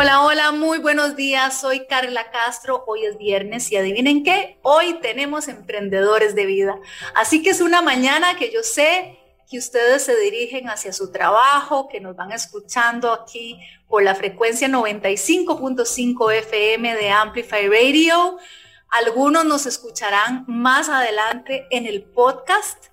Hola, hola, muy buenos días. Soy Carla Castro. Hoy es viernes y adivinen qué, hoy tenemos emprendedores de vida. Así que es una mañana que yo sé que ustedes se dirigen hacia su trabajo, que nos van escuchando aquí por la frecuencia 95.5 FM de Amplify Radio. Algunos nos escucharán más adelante en el podcast,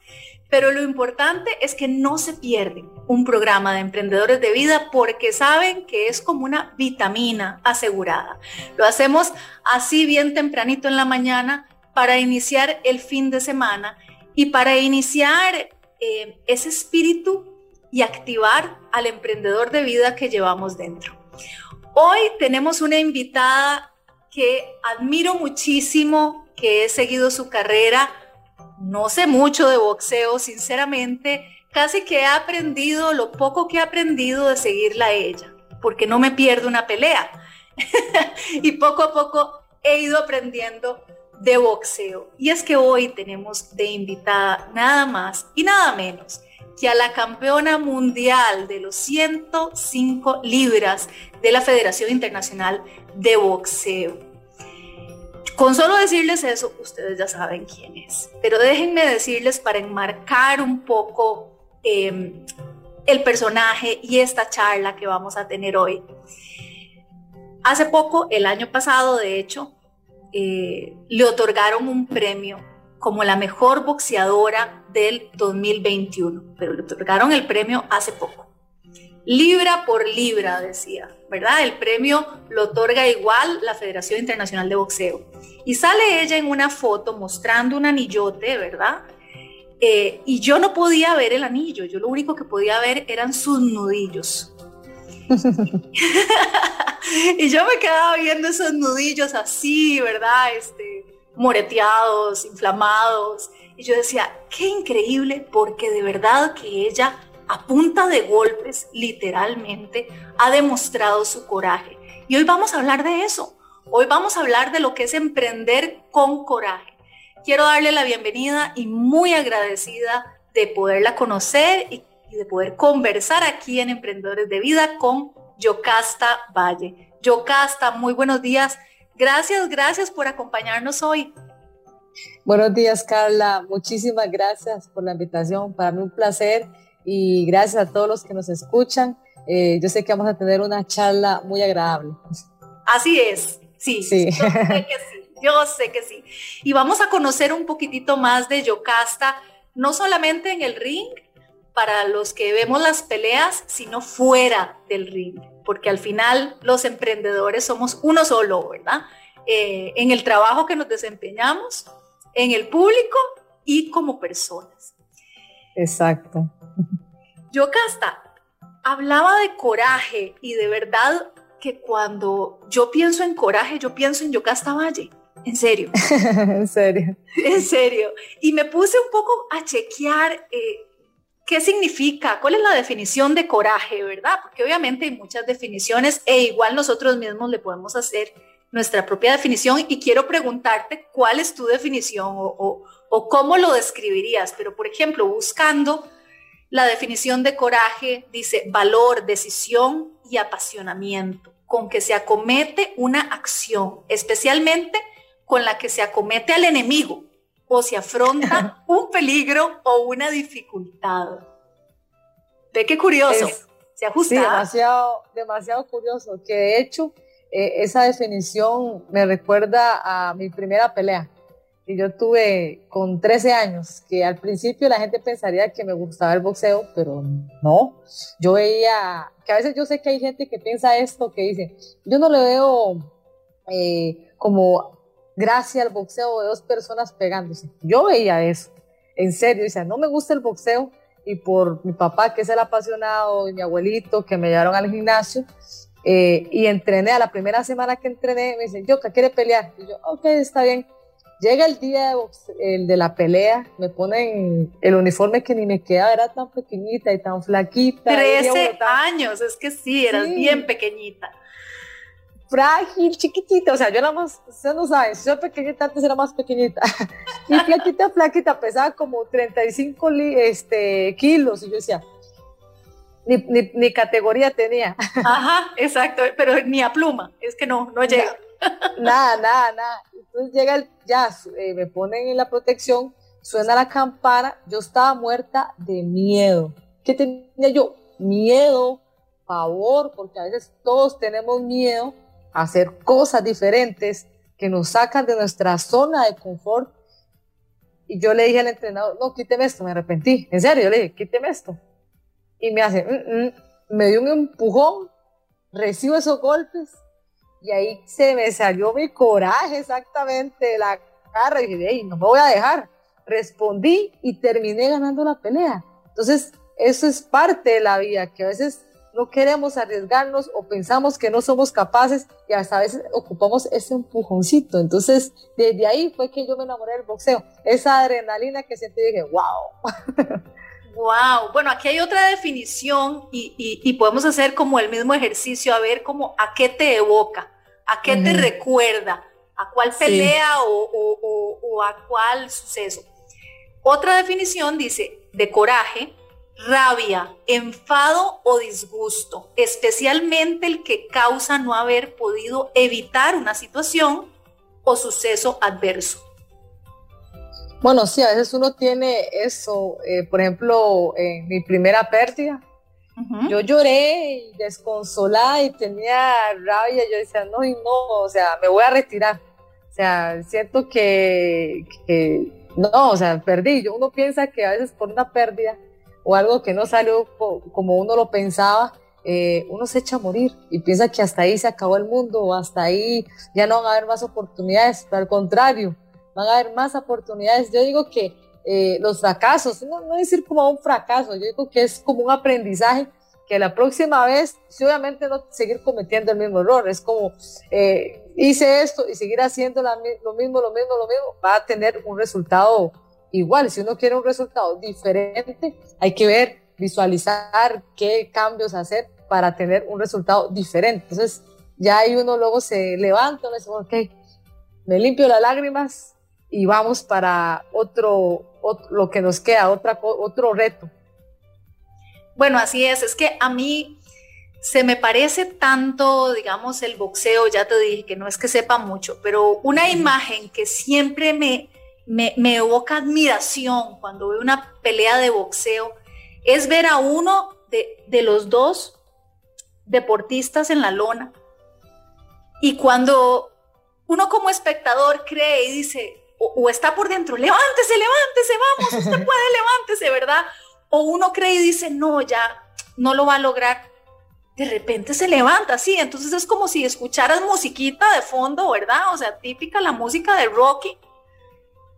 pero lo importante es que no se pierden un programa de emprendedores de vida porque saben que es como una vitamina asegurada. Lo hacemos así bien tempranito en la mañana para iniciar el fin de semana y para iniciar eh, ese espíritu y activar al emprendedor de vida que llevamos dentro. Hoy tenemos una invitada que admiro muchísimo, que he seguido su carrera. No sé mucho de boxeo, sinceramente. Casi que he aprendido lo poco que he aprendido de seguirla a ella, porque no me pierdo una pelea. y poco a poco he ido aprendiendo de boxeo. Y es que hoy tenemos de invitada nada más y nada menos que a la campeona mundial de los 105 libras de la Federación Internacional de Boxeo. Con solo decirles eso, ustedes ya saben quién es. Pero déjenme decirles para enmarcar un poco em, el personaje y esta charla que vamos a tener hoy. Hace poco, el año pasado, de hecho, eh, le otorgaron un premio como la mejor boxeadora del 2021, pero le otorgaron el premio hace poco. Libra por libra, decía, ¿verdad? El premio lo otorga igual la Federación Internacional de Boxeo. Y sale ella en una foto mostrando un anillote, ¿verdad? Eh, y yo no podía ver el anillo, yo lo único que podía ver eran sus nudillos. y yo me quedaba viendo esos nudillos así, ¿verdad? Este, moreteados, inflamados. Y yo decía, qué increíble, porque de verdad que ella, a punta de golpes, literalmente, ha demostrado su coraje. Y hoy vamos a hablar de eso. Hoy vamos a hablar de lo que es emprender con coraje. Quiero darle la bienvenida y muy agradecida de poderla conocer y de poder conversar aquí en Emprendedores de Vida con Yocasta Valle. Yocasta, muy buenos días. Gracias, gracias por acompañarnos hoy. Buenos días, Carla. Muchísimas gracias por la invitación. Para mí un placer y gracias a todos los que nos escuchan. Eh, yo sé que vamos a tener una charla muy agradable. Así es, sí. sí. Yo sé que sí. Yo sé que sí. Y vamos a conocer un poquitito más de Yocasta, no solamente en el ring, para los que vemos las peleas, sino fuera del ring, porque al final los emprendedores somos uno solo, ¿verdad? Eh, en el trabajo que nos desempeñamos, en el público y como personas. Exacto. Yo, Casta, hablaba de coraje y de verdad que cuando yo pienso en coraje, yo pienso en Yocasta Valle. En serio. en serio. En serio. Y me puse un poco a chequear eh, ¿Qué significa? ¿Cuál es la definición de coraje, verdad? Porque obviamente hay muchas definiciones e igual nosotros mismos le podemos hacer nuestra propia definición y quiero preguntarte cuál es tu definición o, o cómo lo describirías. Pero, por ejemplo, buscando la definición de coraje, dice valor, decisión y apasionamiento, con que se acomete una acción, especialmente con la que se acomete al enemigo o se afronta un peligro o una dificultad. Ve qué curioso. se ajusta. Sí, demasiado, demasiado curioso. Que de hecho, eh, esa definición me recuerda a mi primera pelea que yo tuve con 13 años, que al principio la gente pensaría que me gustaba el boxeo, pero no. Yo veía, que a veces yo sé que hay gente que piensa esto, que dice, yo no le veo eh, como gracias al boxeo de dos personas pegándose. Yo veía eso, en serio, decía, no me gusta el boxeo y por mi papá que es el apasionado y mi abuelito que me llevaron al gimnasio eh, y entrené, a la primera semana que entrené me dicen, Yoka, ¿quiere pelear? Y yo, ok, está bien. Llega el día de, el de la pelea, me ponen el uniforme que ni me queda, era tan pequeñita y tan flaquita. 13 años, es que sí, eras bien pequeñita frágil, chiquitita, o sea, yo era más, usted no sabe, si yo pequeñita antes era más pequeñita, y flaquita, flaquita, pesaba como 35 este, kilos, y yo decía, ni, categoría tenía. Ajá, exacto, pero ni a pluma, es que no, no llega. Nada, nada, nada. Entonces llega el jazz, eh, me ponen en la protección, suena la campana, yo estaba muerta de miedo. ¿Qué tenía yo? Miedo, pavor, porque a veces todos tenemos miedo a hacer cosas diferentes que nos sacan de nuestra zona de confort. Y yo le dije al entrenador, no, quíteme esto, me arrepentí. En serio, yo le dije, quíteme esto y me hace, mm, mm", me dio un empujón, recibo esos golpes y ahí se me salió mi coraje exactamente de la cara y dije, no me voy a dejar. Respondí y terminé ganando la pelea. Entonces, eso es parte de la vida, que a veces no queremos arriesgarnos o pensamos que no somos capaces y hasta a veces ocupamos ese empujoncito. Entonces, desde ahí fue que yo me enamoré del boxeo. Esa adrenalina que sentí, dije, wow. Wow, bueno, aquí hay otra definición y, podemos hacer como el mismo ejercicio, a ver cómo a qué te evoca, a qué te recuerda, a cuál pelea o, a cuál suceso. Otra definición dice de coraje, rabia, enfado o disgusto, especialmente el que causa no haber podido evitar una situación o suceso adverso. Bueno, sí, a veces uno tiene eso. Eh, por ejemplo, en mi primera pérdida, yo lloré y desconsolada y tenía rabia. Yo decía, no, y no, o sea, me voy a retirar. O sea, siento que, no, o sea, perdí. Uno piensa que a veces por una pérdida o algo que no salió como uno lo pensaba, eh, uno se echa a morir y piensa que hasta ahí se acabó el mundo o hasta ahí ya no van a haber más oportunidades. Pero al contrario, van a haber más oportunidades. Yo digo que eh, los fracasos, no, no decir como un fracaso, yo digo que es como un aprendizaje que la próxima vez, obviamente no seguir cometiendo el mismo error, es como eh, hice esto y seguir haciendo lo mismo, lo mismo, lo mismo, va a tener un resultado igual. Si uno quiere un resultado diferente, hay que ver, visualizar qué cambios hacer para tener un resultado diferente. Entonces, ya ahí uno luego se levanta, y dice, ok, me limpio las lágrimas, y vamos para otro, lo que nos queda, otra, otro reto. Bueno, así es, es que a mí se me parece tanto, digamos, el boxeo, ya te dije que no es que sepa mucho, pero una imagen que siempre me, me, me evoca admiración cuando veo una pelea de boxeo es ver a uno de, de los dos deportistas en la lona. Y cuando uno como espectador cree y dice, o, está por dentro, levántese, levántese, vamos, usted puede, levántese, ¿verdad? O uno cree y dice, no, ya no lo va a lograr. De repente se levanta, sí, entonces es como si escucharas musiquita de fondo, ¿verdad? O sea, típica la música de Rocky.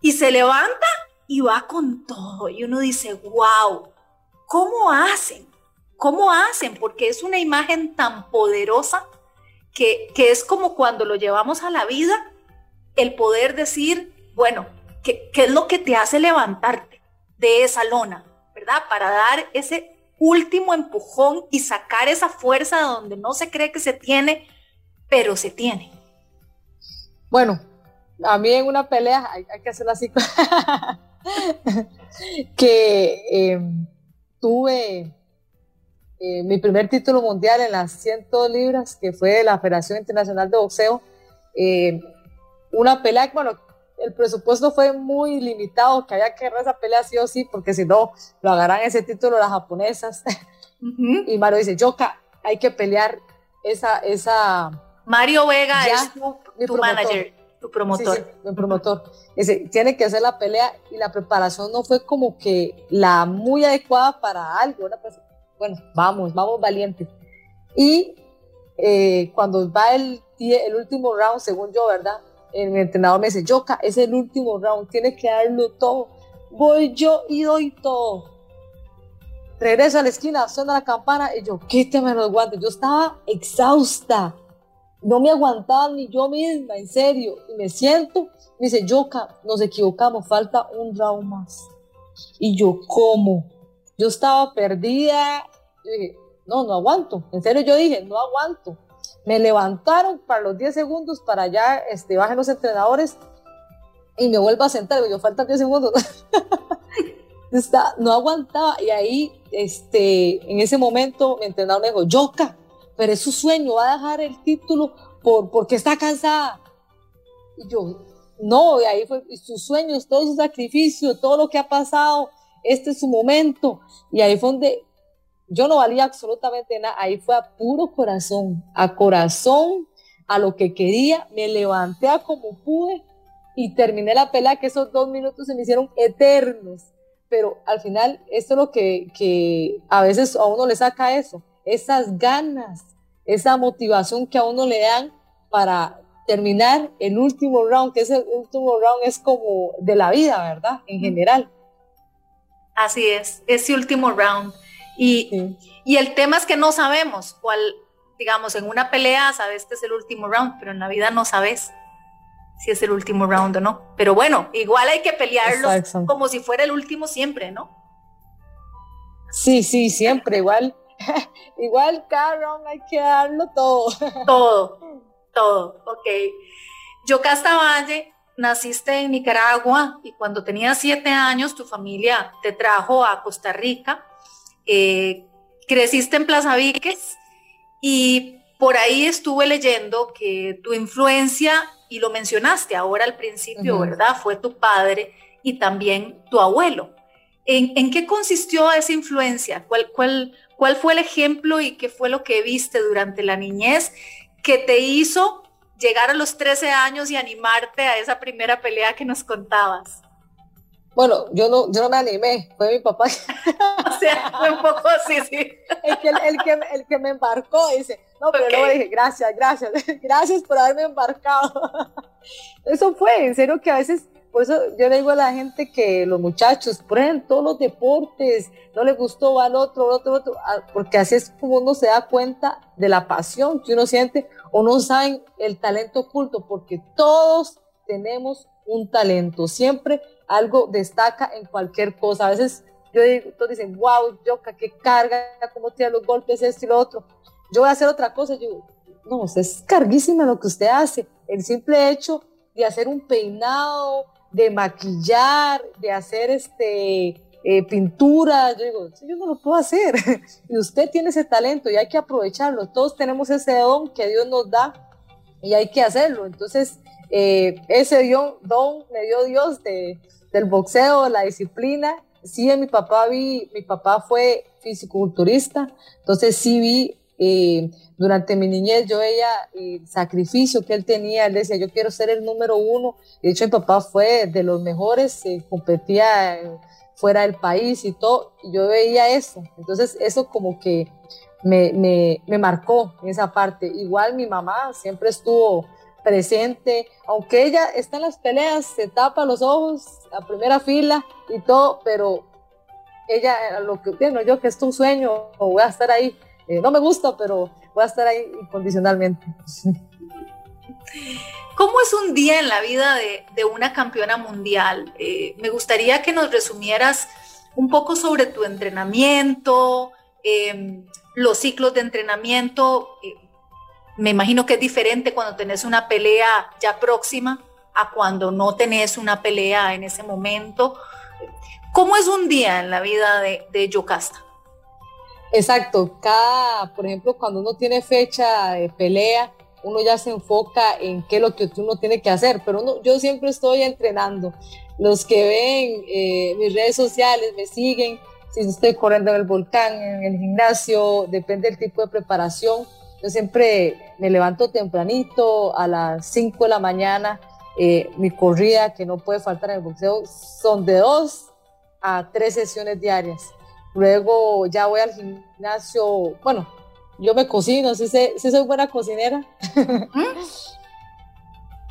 Y se levanta y va con todo. Y uno dice, wow, ¿cómo hacen? ¿Cómo hacen? Porque es una imagen tan poderosa que, que es como cuando lo llevamos a la vida, el poder decir, bueno, ¿qué, es lo que te hace levantarte de esa lona, verdad? Para dar ese último empujón y sacar esa fuerza donde no se cree que se tiene, pero se tiene. Bueno, a mí en una pelea hay, que hacerlo así, que em, tuve eh, mi primer título mundial en las 100 libras, que fue de la Federación Internacional de Boxeo, eh, una pelea, bueno, el presupuesto fue muy limitado, que había que ganar esa pelea sí o sí, porque si no, lo agarran ese título las japonesas. Y Mario dice, Yoka, hay que pelear esa... esa Mario Vega es tu, manager, tu promotor. Sí, mi promotor. Dice, tiene que hacer la pelea y la preparación no fue como que la muy adecuada para algo. Bueno, vamos, vamos valientes. Y eh, cuando va el, el último round, según yo, ¿verdad? El entrenador me dice, Yoka, es el último round, tienes que darlo todo. Voy yo y doy todo. Regreso a la esquina, suena la campana y yo, quíteme los guantes. Yo estaba exhausta. No me aguantaba ni yo misma, en serio. Y me siento, me dice, Yoka, nos equivocamos, falta un round más. Y yo, ¿cómo? Yo estaba perdida. Yo dije, no, no aguanto. En serio, yo dije, no aguanto. Me levantaron para los 10 segundos para ya este, bajen los entrenadores y me vuelvo a sentar. Yo faltan 10 segundos. Está, no aguantaba y ahí, este, en ese momento, mi entrenador me dijo, Yoka, pero es su sueño, va a dejar el título por, porque está cansada. Y yo, no, y ahí fue sus sueños, todo su sacrificio, todo lo que ha pasado, este es su momento. Y ahí fue donde yo no valía absolutamente nada, ahí fue a puro corazón, a corazón, a lo que quería, me levanté a como pude y terminé la pelea, que esos dos minutos se me hicieron eternos. Pero al final, esto es lo que, que a veces a uno le saca eso, esas ganas, esa motivación que a uno le dan para terminar el último round, que ese último round es como de la vida, ¿verdad? En general. Así es, ese último round. Y, y el tema es que no sabemos cuál, digamos, en una pelea sabes que es el último round, pero en la vida no sabes si es el último round o no. Pero bueno, igual hay que pelearlo como si fuera el último siempre, ¿no? Sí, sí, siempre, igual. igual cada round hay que darlo todo. todo, todo, ok. Yocasta Valle, naciste en Nicaragua y cuando tenías siete años tu familia te trajo a Costa Rica. Eh, creciste en Plaza Víquez y por ahí estuve leyendo que tu influencia, y lo mencionaste ahora al principio, ¿verdad? Fue tu padre y también tu abuelo. ¿En, qué consistió esa influencia? ¿Cuál, cuál, ¿Cuál fue el ejemplo y qué fue lo que viste durante la niñez que te hizo llegar a los 13 años y animarte a esa primera pelea que nos contabas? Bueno, yo no, yo no me animé, fue mi papá. o sea, fue un poco así, sí. El que, el que, el que me embarcó, dice, no, pero luego dije, gracias, gracias, gracias por haberme embarcado. Eso fue, en serio que a veces, por eso yo le digo a la gente que los muchachos prueben todos los deportes, no les gustó, va al otro, al otro, al otro, porque así es como uno se da cuenta de la pasión que uno siente o no saben el talento oculto, porque todos tenemos un talento, siempre algo destaca en cualquier cosa. A veces yo digo, todos dicen, wow, Yoka, qué carga, cómo tira los golpes, esto y lo otro. Yo voy a hacer otra cosa. Yo, no, es carguísima lo que usted hace. El simple hecho de hacer un peinado, de maquillar, de hacer este, eh, pintura, yo digo, yo no lo puedo hacer. y usted tiene ese talento y hay que aprovecharlo. Todos tenemos ese don que Dios nos da y hay que hacerlo. Entonces, eh, ese don me dio Dios de, del boxeo, la disciplina. Sí, mi papá vi, mi papá fue fisiculturista, entonces sí vi eh, durante mi niñez yo veía el sacrificio que él tenía, él decía yo quiero ser el número uno, de hecho mi papá fue de los mejores, competía fuera del país y todo, y yo veía eso, entonces eso como que me, me, me marcó en esa parte, igual mi mamá siempre estuvo presente, aunque ella está en las peleas, se tapa los ojos, a primera fila y todo, pero ella, lo que bueno, yo que es un sueño, o voy a estar ahí, eh, no me gusta, pero voy a estar ahí incondicionalmente. ¿Cómo es un día en la vida de, una campeona mundial? Eh, me gustaría que nos resumieras un poco sobre tu entrenamiento, em, los ciclos de entrenamiento. Me imagino que es diferente cuando tenés una pelea ya próxima a cuando no tenés una pelea en ese momento. ¿Cómo es un día en la vida de, de Yocasta? Exacto, cada, por ejemplo, cuando uno tiene fecha de pelea, uno ya se enfoca en qué es lo que uno tiene que hacer, pero uno, yo siempre estoy entrenando. Los que ven eh, mis redes sociales me siguen, si estoy corriendo en el volcán, en el gimnasio, depende del tipo de preparación yo siempre me levanto tempranito, a las 5 de la mañana, eh, mi corrida, que no puede faltar en el boxeo, son de dos a tres sesiones diarias. Luego ya voy al gimnasio, bueno, yo me cocino, sí, soy buena cocinera.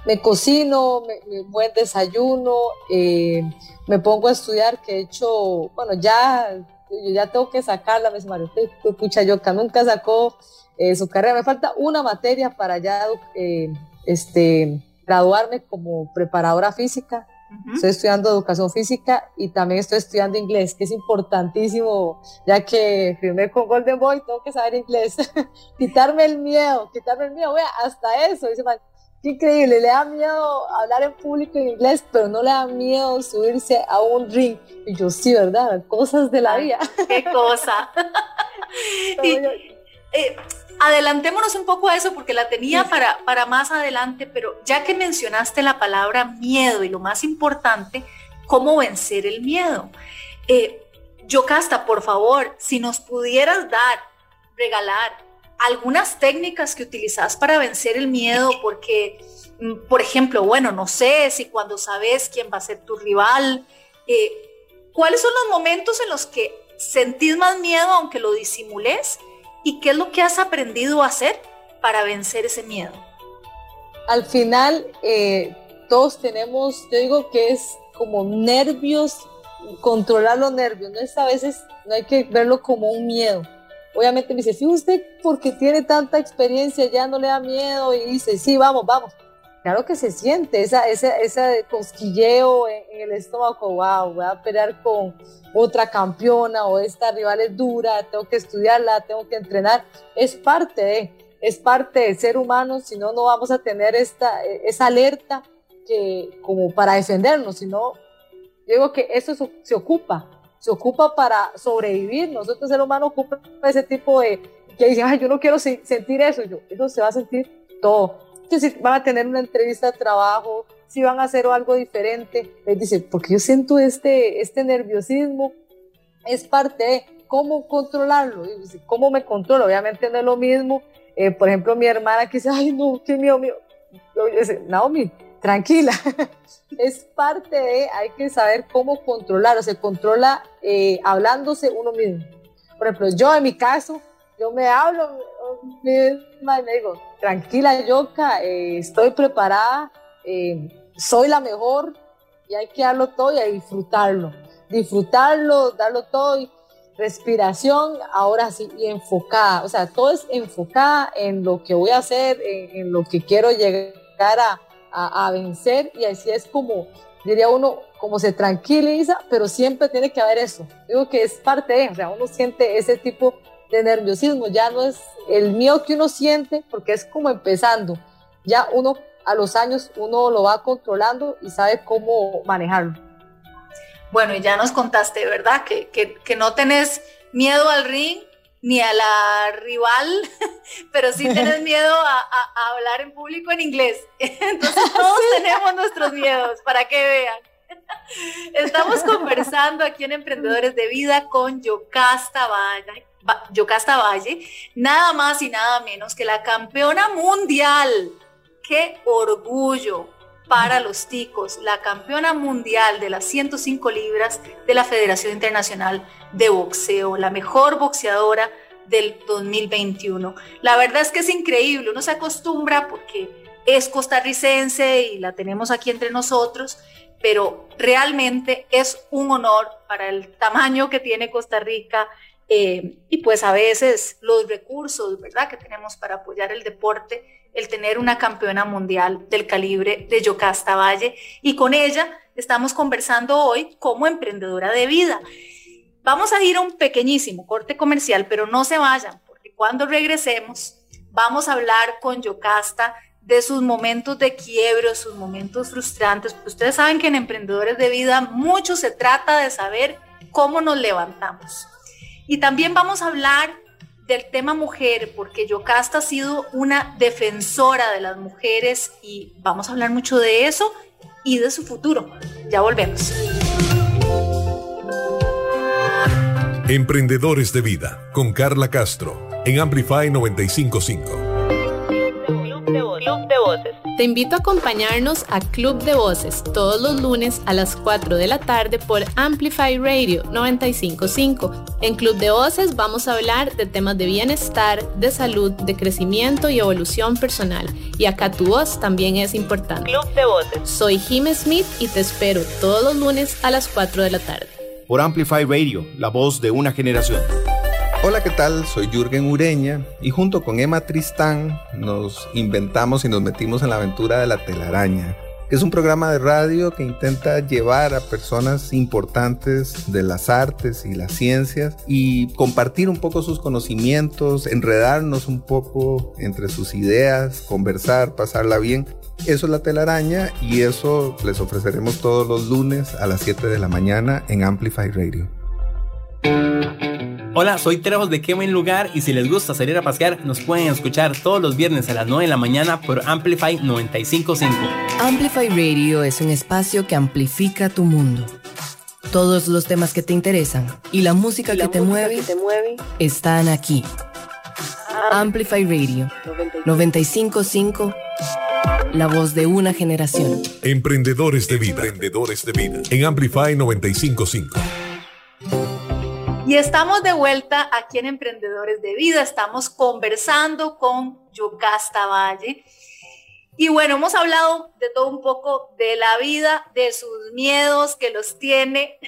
me cocino, me, buen desayuno, eh, me pongo a estudiar, que he hecho, bueno, ya, ya tengo que sacarla, me dice Mario, pucha, yo nunca sacó eh, su carrera. Me falta una materia para ya eh, este, graduarme como preparadora física. Estoy estudiando educación física y también estoy estudiando inglés, que es importantísimo, ya que firmé con Golden Boy, tengo que saber inglés. quitarme el miedo, quitarme el miedo, vea, hasta eso. Dice, Qué increíble, le da miedo hablar en público en inglés, pero no le da miedo subirse a un ring. Y yo, sí, ¿verdad? Cosas de la vida. Qué cosa. Eh, adelantémonos un poco a eso porque la tenía para, para más adelante, pero ya que mencionaste la palabra miedo y lo más importante, ¿cómo vencer el miedo? Eh, Yocasta, por favor, si nos pudieras dar, regalar algunas técnicas que utilizas para vencer el miedo, porque, mm, por ejemplo, bueno, no sé si cuando sabes quién va a ser tu rival, eh, ¿cuáles son los momentos en los que sentís más miedo aunque lo disimules? ¿Y qué es lo que has aprendido a hacer para vencer ese miedo? Al final, eh, todos tenemos, yo digo que es como nervios, controlar los nervios, no es a veces, no hay que verlo como un miedo obviamente me dice, si usted porque tiene tanta experiencia ya no le da miedo y dice, sí, vamos, vamos. Claro que se siente esa, esa, ese cosquilleo en, el estómago, wow, voy a pelear con otra campeona o esta rival es dura, tengo que estudiarla, tengo que entrenar. Es parte de, es parte del ser humano, si no, no vamos a tener esta, esa alerta que como para defendernos, sino, yo digo que eso se ocupa se ocupa para sobrevivir. Nosotros, el humano, ocupa ese tipo de que dicen, ay, yo no quiero sentir eso. yo, eso se va a sentir todo. Si van a tener una entrevista de trabajo, si van a hacer algo diferente, les dice, porque yo siento este, este nerviosismo, es parte de cómo controlarlo. ¿cómo me controlo? Obviamente no es lo mismo. Eh, por ejemplo, mi hermana que dice, ay, no, qué mío, mío. Yo dice, Naomi, tranquila. es parte de, hay que saber cómo controlar, o se controla eh, hablándose uno mismo. Por ejemplo, yo en mi caso, yo me hablo tranquila Yoka, eh, estoy preparada, eh, soy la mejor y hay que darlo todo y disfrutarlo. Disfrutarlo, darlo todo y respiración, ahora sí, y enfocada. O sea, todo es enfocada en lo que voy a hacer, en lo que quiero llegar a, a, vencer y así es como, diría uno, como se tranquiliza, pero siempre tiene que haber eso. Digo que es parte de, o sea, uno siente ese tipo de nerviosismo, ya no es el miedo que uno siente, porque es como empezando, ya uno a los años uno lo va controlando y sabe cómo manejarlo. Bueno, y ya nos contaste, ¿verdad? Que, que, que no tenés miedo al ring, ni a la rival, pero sí tienes miedo a, hablar en público en inglés. Entonces todos tenemos nuestros miedos, para que vean. Estamos conversando aquí en Emprendedores de Vida con Yocasta Valle, Yocasta Valle, nada más y nada menos que la campeona mundial. ¡Qué orgullo! para los ticos, la campeona mundial de las 105 libras de la Federación Internacional de Boxeo, la mejor boxeadora del 2021. La verdad es que es increíble, uno se acostumbra porque es costarricense y la tenemos aquí entre nosotros, pero realmente es un honor para el tamaño que tiene Costa Rica eh, y pues a veces los recursos, ¿verdad?, que tenemos para apoyar el deporte el tener una campeona mundial del calibre de Yocasta Valle y con ella estamos conversando hoy como emprendedora de vida. Vamos a ir a un pequeñísimo corte comercial, pero no se vayan, porque cuando regresemos vamos a hablar con Yocasta de sus momentos de quiebre, sus momentos frustrantes. ustedes saben que en Emprendedores de Vida mucho se trata de saber cómo nos levantamos. Y también vamos a hablar del tema mujer, porque Yocasta ha sido una defensora de las mujeres y vamos a hablar mucho de eso y de su futuro. Ya volvemos. Emprendedores de Vida con Carla Castro en Amplify 955. Te invito a acompañarnos a Club de Voces todos los lunes a las 4 de la tarde por Amplify Radio 955. En Club de Voces vamos a hablar de temas de bienestar, de salud, de crecimiento y evolución personal. Y acá tu voz también es importante. Club de Voces. Soy Jim Smith y te espero todos los lunes a las 4 de la tarde. Por Amplify Radio, la voz de una generación. Hola, ¿qué tal? Soy Jürgen Ureña y junto con Emma Tristán nos inventamos y nos metimos en la aventura de la telaraña. que es un programa de radio que intenta llevar a personas importantes de las artes y las ciencias y compartir un poco sus conocimientos, enredarnos un poco entre sus ideas, conversar, pasarla bien. Eso es la telaraña y eso les ofreceremos todos los lunes a las 7 de la mañana en Amplify Radio. Hola, soy Trejos de Qué Buen Lugar y si les gusta salir a pasear, nos pueden escuchar todos los viernes a las 9 de la mañana por Amplify 955. Amplify Radio es un espacio que amplifica tu mundo. Todos los temas que te interesan y la música, que, te mueve, que te mueve están aquí. Amplify Radio 955 la voz de una generación. Emprendedores de vida. Emprendedores de vida. En Amplify 955. Y estamos de vuelta aquí en Emprendedores de Vida. Estamos conversando con Yocasta Valle. Y bueno, hemos hablado de todo un poco de la vida, de sus miedos que los tiene.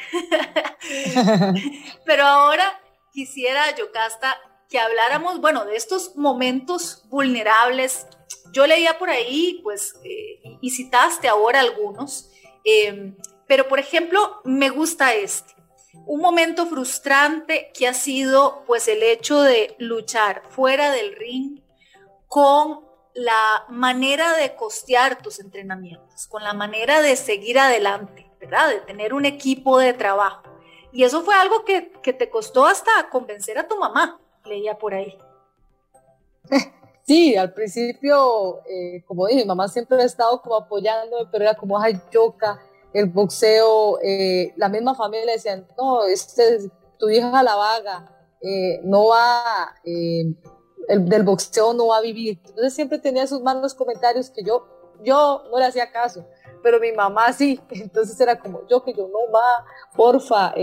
Pero ahora quisiera, Yocasta, que habláramos, bueno, de estos momentos vulnerables. Yo leía por ahí, pues, eh, y citaste ahora algunos, eh, pero por ejemplo, me gusta este un momento frustrante que ha sido pues el hecho de luchar fuera del ring con la manera de costear tus entrenamientos, con la manera de seguir adelante, ¿verdad? De tener un equipo de trabajo. Y eso fue algo que, te costó hasta convencer a tu mamá, leía por ahí. Sí, al principio, eh, como dije, mamá siempre ha estado como apoyándome, pero era como, ay, choca, el boxeo, eh, la misma familia decían, no, este, tu hija la vaga, eh, no va, eh, el, del boxeo no va a vivir. Entonces siempre tenía sus malos comentarios que yo, yo no le hacía caso, pero mi mamá sí. Entonces era como, yo que yo no va, porfa,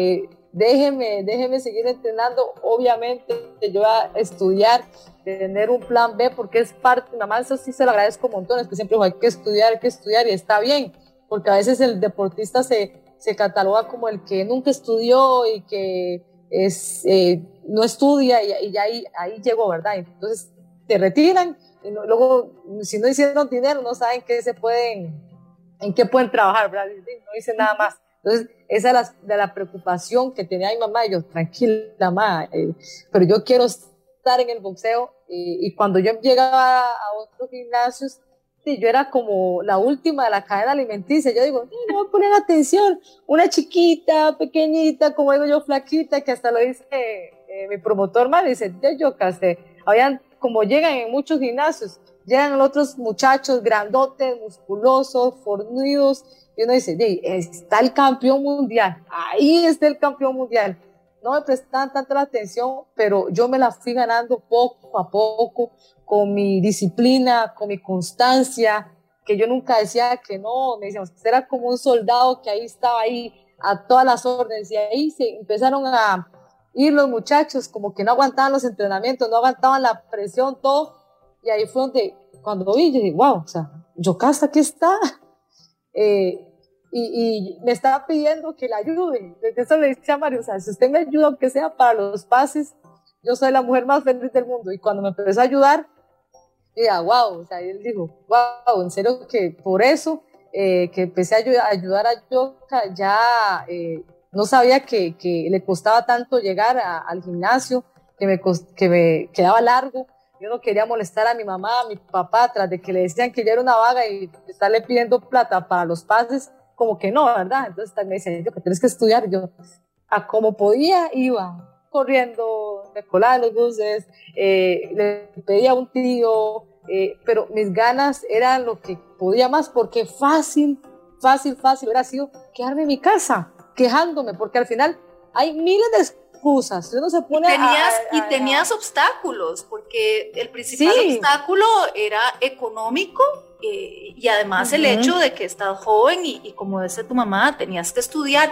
déjeme, déjeme seguir entrenando. Obviamente yo voy a estudiar, tener un plan B, porque es parte, mamá eso sí se lo agradezco montones, que siempre hay que estudiar, hay que estudiar y está bien porque a veces el deportista se, se cataloga como el que nunca estudió y que es, eh, no estudia y, y ahí, ahí llegó, ¿verdad? Entonces te retiran y luego si no hicieron dinero no saben qué se pueden, en qué pueden trabajar, ¿verdad? No dicen nada más. Entonces, esa es la, la preocupación que tenía mi mamá. Yo, tranquila, mamá, eh, pero yo quiero estar en el boxeo. Y cuando yo llegaba a otros gimnasios, yo era como la última de la cadena alimenticia. Yo digo, no voy a atención. Una chiquita, pequeñita, como digo yo, flaquita, que hasta lo dice eh, mi promotor mal, dice, ya yo casé. Habían, como llegan en muchos gimnasios, llegan otros muchachos grandotes, musculosos, fornidos, y uno dice, está el campeón mundial, ahí está el campeón mundial no me prestaban tanta la atención, pero yo me la fui ganando poco a poco con mi disciplina, con mi constancia, que yo nunca decía que no, me decían, usted era como un soldado que ahí estaba ahí a todas las órdenes y ahí se empezaron a ir los muchachos como que no aguantaban los entrenamientos, no aguantaban la presión, todo, y ahí fue donde cuando vi, yo dije, wow, o sea, Yocasta aquí está. Eh, y, me estaba pidiendo que la ayude. Eso le decía a Mario, o sea, si usted me ayuda, aunque sea para los pases, yo soy la mujer más feliz del mundo. Y cuando me empezó a ayudar, dije, wow, o sea, él dijo, wow, en serio que por eso eh, que empecé a, ayudar a Yoka, ya eh, no sabía que, que, le costaba tanto llegar al gimnasio, que me, que me quedaba largo. Yo no quería molestar a mi mamá, a mi papá, tras de que le decían que yo era una vaga y estarle pidiendo plata para los pases como que no, ¿verdad? Entonces me decían, yo que tienes que estudiar, yo a como podía iba corriendo, me colaba los buses, eh, le pedía a un tío, eh, pero mis ganas eran lo que podía más, porque fácil, fácil, fácil hubiera sido quedarme en mi casa, quejándome, porque al final hay miles de excusas. Uno se pone tenías, y tenías obstáculos, porque el principal obstáculo era económico eh, y además el hecho de que estás joven y, como dice tu mamá, tenías que estudiar,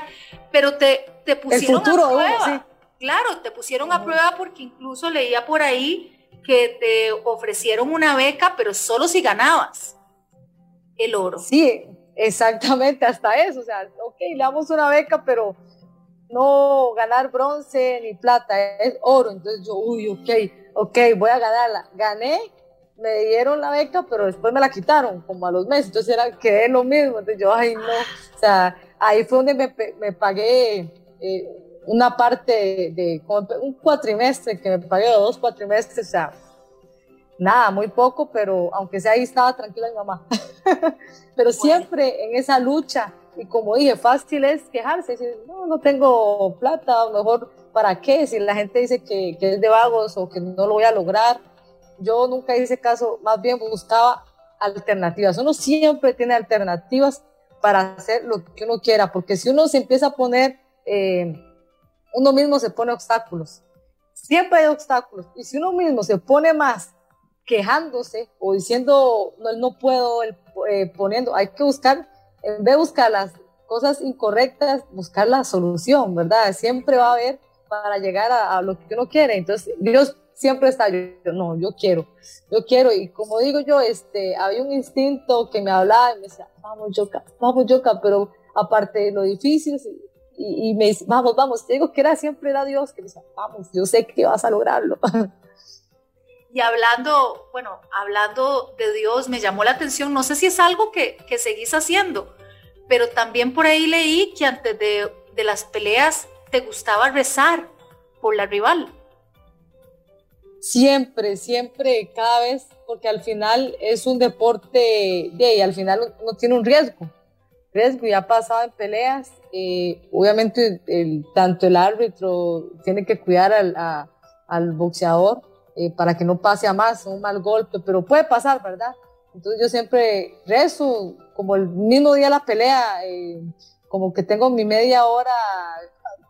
pero te, te pusieron a prueba. Claro, te pusieron a prueba porque incluso leía por ahí que te ofrecieron una beca, pero solo si ganabas el oro. Sí, exactamente, hasta eso. O sea, ok, le damos una beca, pero no ganar bronce ni plata, es oro. Entonces yo, uy, ok, ok, voy a ganarla. Gané me dieron la beca, pero después me la quitaron, como a los meses, entonces era, quedé lo mismo, entonces yo, ay, no, o sea, ahí fue donde me, me pagué eh, una parte de, un cuatrimestre, que me pagué dos cuatrimestres, o sea, nada, muy poco, pero aunque sea ahí estaba tranquila mi mamá. pero siempre en esa lucha, y como dije, fácil es quejarse, decir, no, no tengo plata, a lo mejor, ¿para qué? Si la gente dice que, que es de vagos o que no lo voy a lograr, yo nunca hice caso, más bien buscaba alternativas. Uno siempre tiene alternativas para hacer lo que uno quiera, porque si uno se empieza a poner, eh, uno mismo se pone obstáculos. Siempre hay obstáculos. Y si uno mismo se pone más quejándose o diciendo, no, no puedo, eh, poniendo, hay que buscar, en vez de buscar las cosas incorrectas, buscar la solución, ¿verdad? Siempre va a haber para llegar a, a lo que uno quiere. Entonces, Dios siempre está yo, no, yo quiero, yo quiero. Y como digo yo, este, había un instinto que me hablaba y me decía, vamos, Yoka, vamos, Yoka, pero aparte de lo difícil, y, me dice, vamos, vamos, te digo que era siempre era Dios que me decía, vamos, yo sé que vas a lograrlo. Y hablando, bueno, hablando de Dios, me llamó la atención, no sé si es algo que, que seguís haciendo, pero también por ahí leí que antes de, de las peleas te gustaba rezar por la rival. Siempre, siempre, cada vez, porque al final es un deporte de y al final no tiene un riesgo. Riesgo ya ha pasado en peleas. Eh, obviamente, el, tanto el árbitro tiene que cuidar al, al boxeador eh, para que no pase a más, un mal golpe, pero puede pasar, ¿verdad? Entonces yo siempre rezo, como el mismo día de la pelea, eh, como que tengo mi media hora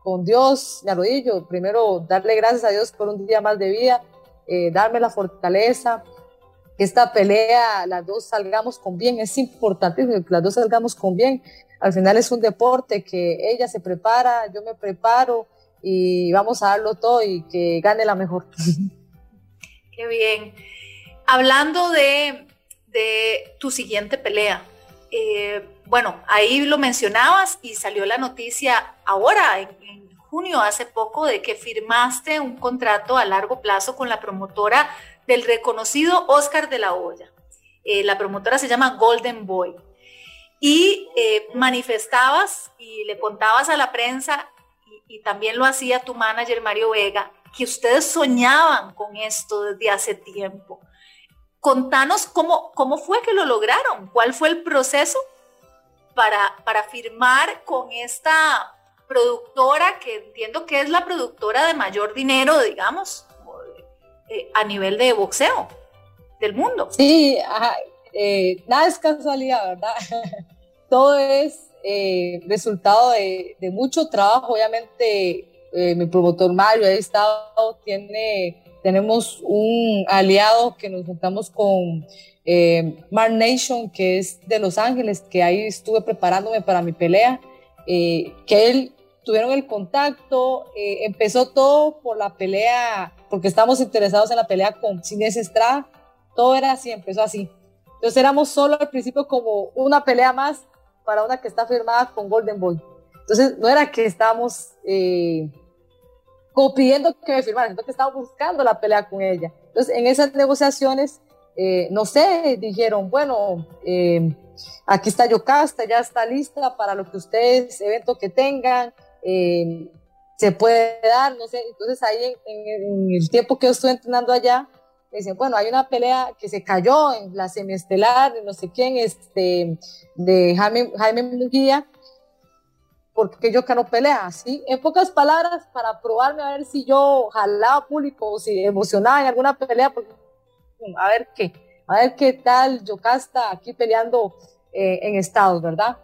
con Dios, me arrodillo, primero darle gracias a Dios por un día más de vida, eh, darme la fortaleza, esta pelea las dos salgamos con bien, es importante que las dos salgamos con bien. Al final es un deporte que ella se prepara, yo me preparo y vamos a darlo todo y que gane la mejor. Qué bien. Hablando de, de tu siguiente pelea, eh, bueno, ahí lo mencionabas y salió la noticia ahora, en, junio, hace poco, de que firmaste un contrato a largo plazo con la promotora del reconocido Oscar de la Hoya. Eh, la promotora se llama Golden Boy. Y eh, manifestabas y le contabas a la prensa, y, también lo hacía tu manager Mario Vega, que ustedes soñaban con esto desde hace tiempo. Contanos cómo, cómo fue que lo lograron, cuál fue el proceso para, para firmar con esta productora, que entiendo que es la productora de mayor dinero, digamos, eh, a nivel de boxeo del mundo. Sí, eh, nada es casualidad, ¿verdad? Todo es eh, resultado de, mucho trabajo. Obviamente, mi promotor Mario ha estado, tiene, tenemos un aliado que nos juntamos con Mar Nation, que es de Los Ángeles, que ahí estuve preparándome para mi pelea. que él tuvieron el contacto, eh, empezó todo por la pelea, porque estamos interesados en la pelea con Cines Estrada, todo era así, empezó así. Entonces éramos solo al principio como una pelea más para una que está firmada con Golden Boy. Entonces no era que estábamos eh, pidiendo que me firmaran, sino que estábamos buscando la pelea con ella. Entonces en esas negociaciones, eh, no sé, dijeron, bueno, eh, aquí está Yocasta, ya está lista para lo que ustedes, evento que tengan, eh, se puede dar, no sé, entonces ahí en, el tiempo que yo estuve entrenando allá, me dicen, bueno, hay una pelea que se cayó en la semiestelar de no sé quién, este, de Jaime, Jaime Munguía, porque yo que no pelea, ¿sí? En pocas palabras, para probarme a ver si yo jalaba público o si emocionaba en alguna pelea, porque, a ver qué, a ver qué tal Yocasta aquí peleando eh, en Estados, ¿verdad?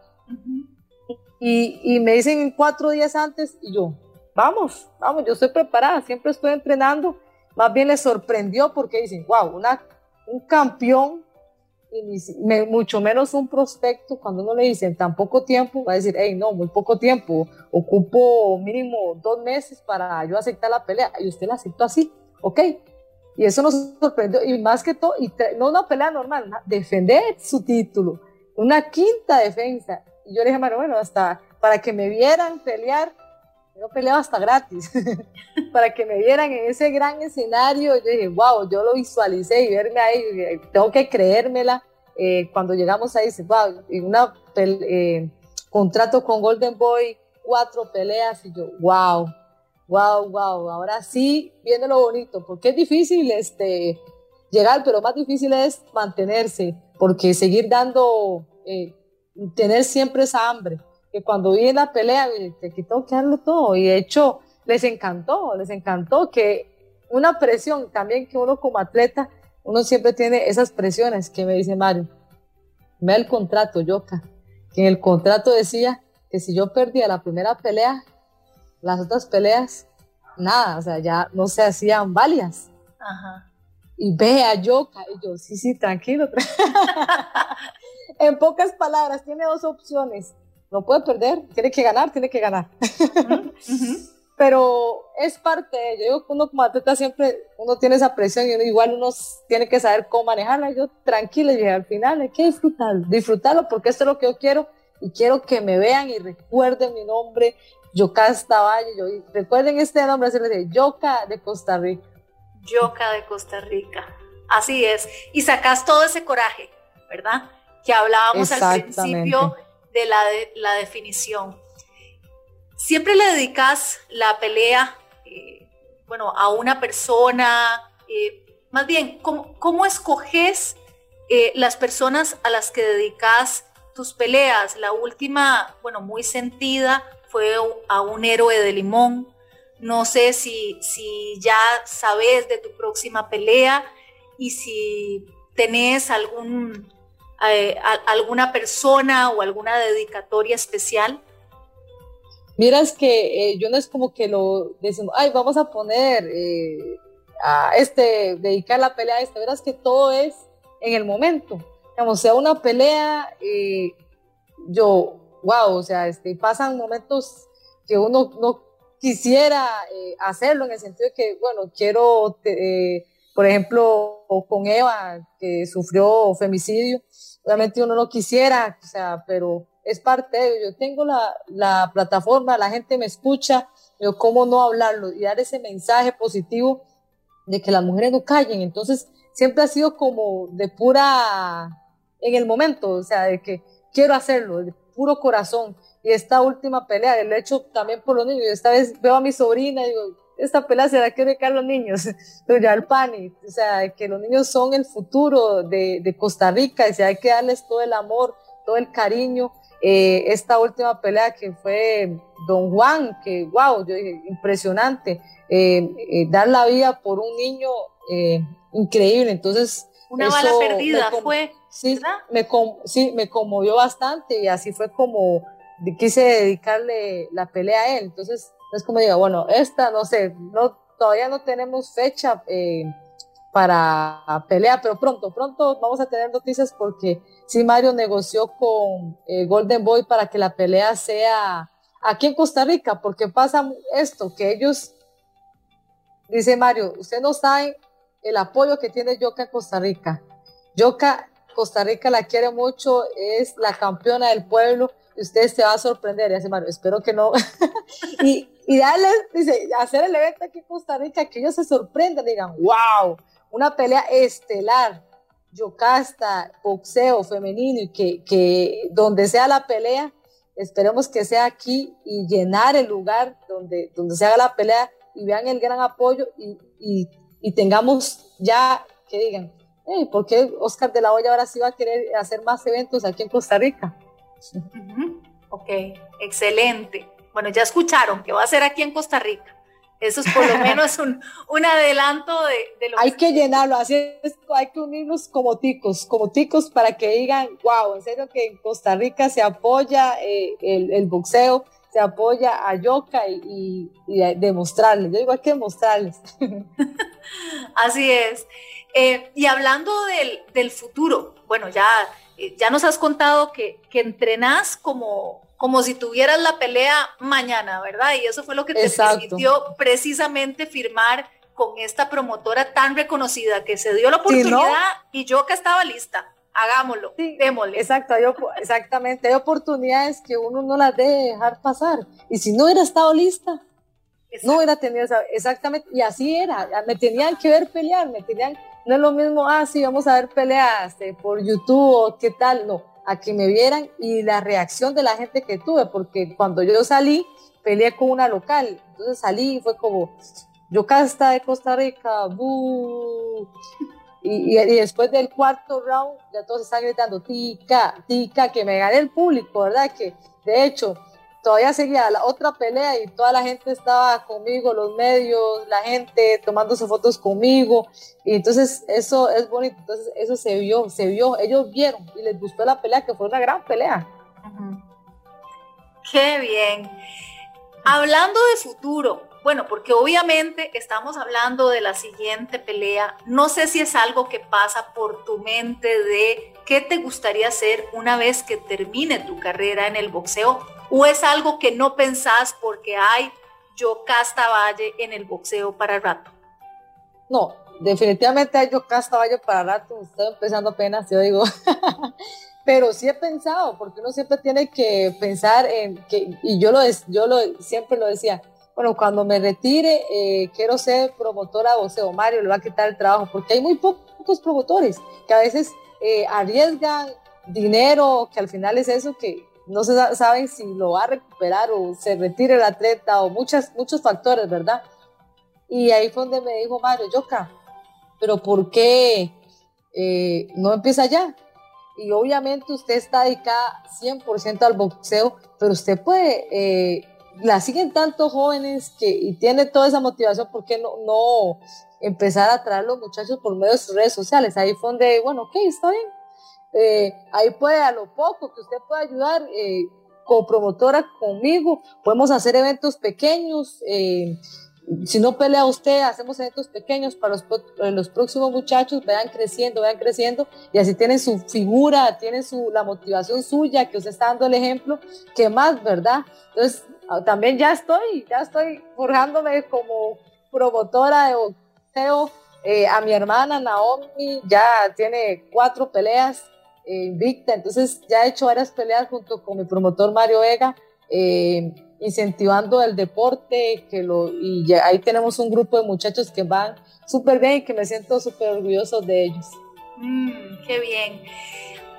Y, me dicen cuatro días antes y yo, vamos, vamos, yo estoy preparada, siempre estoy entrenando. Más bien les sorprendió porque dicen, wow, una, un campeón, y mucho menos un prospecto, cuando uno le dicen tan poco tiempo, va a decir, hey, no, muy poco tiempo, ocupo mínimo dos meses para yo aceptar la pelea. Y usted la aceptó así, ok. Y eso nos sorprendió, y más que todo, y no una pelea normal, defender su título, una quinta defensa. Y yo le dije, bueno, hasta para que me vieran pelear, yo peleaba hasta gratis, para que me vieran en ese gran escenario. Yo dije, wow, yo lo visualicé y verme ahí, tengo que creérmela. Eh, cuando llegamos ahí, dice, wow, y una eh, contrato con Golden Boy, cuatro peleas, y yo, wow, wow, wow, ahora sí viene lo bonito, porque es difícil este, llegar, pero más difícil es mantenerse, porque seguir dando, eh, tener siempre esa hambre que cuando vi la pelea, te quitó que darlo todo. Y de hecho, les encantó, les encantó que una presión también que uno como atleta, uno siempre tiene esas presiones que me dice Mario. Me el contrato, Yoka, que en el contrato decía que si yo perdía la primera pelea, las otras peleas, nada, o sea, ya no se hacían válidas. Y ve a Yoka, y yo, sí, sí, tranquilo. en pocas palabras, tiene dos opciones no puede perder, tiene que ganar, tiene que ganar. Pero es parte de ello. Yo digo que uno como atleta siempre, uno tiene esa presión y igual uno tiene que saber cómo manejarla. Yo tranquila y al final hay que disfrutarlo, disfrutarlo porque esto es lo que yo quiero y quiero que me vean y recuerden mi nombre, Yocasta Valle. Yo, recuerden este nombre, así le Yoka de Costa Rica. Yoka de Costa Rica. Así es. Y sacas todo ese coraje, ¿verdad? Que hablábamos al principio de la, definición. Siempre le dedicas la pelea, eh, bueno, a una persona, eh, más bien, ¿cómo, escoges eh, las personas a las que dedicas tus peleas? La última, bueno, muy sentida, fue a un héroe de limón. No sé si, si ya sabes de tu próxima pelea y si tenés algún eh, alguna persona o alguna dedicatoria especial? Mira, es que eh, yo no es como que lo decimos, ay, vamos a poner eh, a este, dedicar la pelea a este, verás que todo es en el momento. Digamos, sea una pelea, yo, wow, o sea, este, pasan momentos que uno no quisiera hacerlo en el sentido de que, bueno, quiero, por ejemplo, con Eva, que sufrió femicidio, Obviamente uno no quisiera, o sea, pero es parte de ello. Yo tengo la, la plataforma, la gente me escucha, pero cómo no hablarlo y dar ese mensaje positivo de que las mujeres no callen. Entonces, siempre ha sido como de pura, en el momento, o sea, de que quiero hacerlo, de puro corazón. Y esta última pelea, el hecho también por los niños, esta vez veo a mi sobrina y digo, esta pelea se la quiere a los niños, pero ya el pani, o sea, que los niños son el futuro de, de Costa Rica y si hay que darles todo el amor, todo el cariño. Eh, esta última pelea que fue Don Juan, que wow, yo dije, impresionante, eh, eh, dar la vida por un niño increíble, entonces... Una bala perdida fue, sí, Me sí, me conmovió bastante y así fue como quise dedicarle la pelea a él, entonces es como digo, bueno, esta, no sé, no, todavía no tenemos fecha eh, para pelea, pero pronto, pronto vamos a tener noticias porque sí, Mario negoció con eh, Golden Boy para que la pelea sea aquí en Costa Rica, porque pasa esto, que ellos, dice Mario, usted no sabe el apoyo que tiene Yoka en Costa Rica. Yoka, Costa Rica la quiere mucho, es la campeona del pueblo, usted se va a sorprender, y Mario, espero que no. y, y darles, dice, hacer el evento aquí en Costa Rica, que ellos se sorprendan, digan, wow, una pelea estelar, yocasta, boxeo femenino, y que, que donde sea la pelea, esperemos que sea aquí y llenar el lugar donde, donde se haga la pelea y vean el gran apoyo y, y, y tengamos ya que digan, hey, ¿por qué Oscar de la Hoya ahora sí va a querer hacer más eventos aquí en Costa Rica? Ok, excelente. Bueno, ya escucharon que va a ser aquí en Costa Rica. Eso es por lo menos un, un adelanto de, lo Hay que, llenarlo, así es, hay que unirnos como ticos, como ticos para que digan, wow, en serio que en Costa Rica se apoya eh, el, boxeo, se apoya a Yoka y, demostrarles. Yo digo, hay que demostrarles. así es. Eh, y hablando del, futuro, bueno, ya, eh, ya nos has contado que, que entrenás como, como si tuvieras la pelea mañana, ¿verdad? Y eso fue lo que te permitió precisamente firmar con esta promotora tan reconocida que se dio la oportunidad y yo que estaba lista. Hagámoslo, démosle. Exacto, exactamente. Hay oportunidades que uno no las debe dejar pasar. Y si no hubiera estado lista, no hubiera tenido esa, exactamente, y así era, me tenían que ver pelear, me tenían, no es lo mismo, ah, sí, vamos a ver peleas este, por YouTube o qué tal, no, a que me vieran y la reacción de la gente que tuve, porque cuando yo salí, peleé con una local, entonces salí y fue como, yo casta de Costa Rica, y, y, después del cuarto round, ya todos están gritando, tica, tica, que me gané el público, ¿verdad? Que de hecho, todavía seguía la otra pelea y toda la gente estaba conmigo, los medios, la gente tomándose fotos conmigo. Y entonces eso es bonito, entonces eso se vio, se vio, ellos vieron y les gustó la pelea, que fue una gran pelea. Qué bien. Hablando de futuro, bueno, porque obviamente estamos hablando de la siguiente pelea. No sé si es algo que pasa por tu mente de qué te gustaría hacer una vez que termine tu carrera en el boxeo o es algo que no pensás porque hay yo casta valle en el boxeo para rato. No, definitivamente hay yo casta valle para rato. Estoy empezando apenas, yo digo. pero sí he pensado, porque uno siempre tiene que pensar en que, y yo lo, yo lo siempre lo decía, bueno, cuando me retire, eh, quiero ser promotora de boxeo. Mario le va a quitar el trabajo, porque hay muy pocos promotores que a veces eh, arriesgan dinero, que al final es eso que no se saben si lo va a recuperar o se retire el atleta o muchas, muchos factores, ¿verdad? Y ahí fue donde me dijo Mario, Yoka, pero ¿por qué eh, no empieza ya? Y obviamente usted está dedicada 100% al boxeo, pero usted puede la siguen tantos jóvenes que, y tiene toda esa motivación, ¿por qué no, no empezar a traer los muchachos por medio de sus redes sociales? Ahí fue donde, bueno, ok, está bien. Eh, ahí puede, a lo poco que usted pueda ayudar, eh, como promotora conmigo, podemos hacer eventos pequeños. Eh, si no pelea usted, hacemos eventos pequeños para los, los próximos muchachos, vayan creciendo, vayan creciendo, y así tienen su figura, tienen su, la motivación suya, que usted está dando el ejemplo, que más, ¿verdad? Entonces, Ah, también ya estoy, ya estoy forjándome como promotora de boxeo. Eh, a mi hermana Naomi ya tiene cuatro peleas invicta, entonces ya he hecho varias peleas junto con mi promotor Mario Vega, eh, incentivando el deporte, que lo, y ahí tenemos un grupo de muchachos que van súper bien y que me siento súper orgulloso de ellos. Mm, qué bien.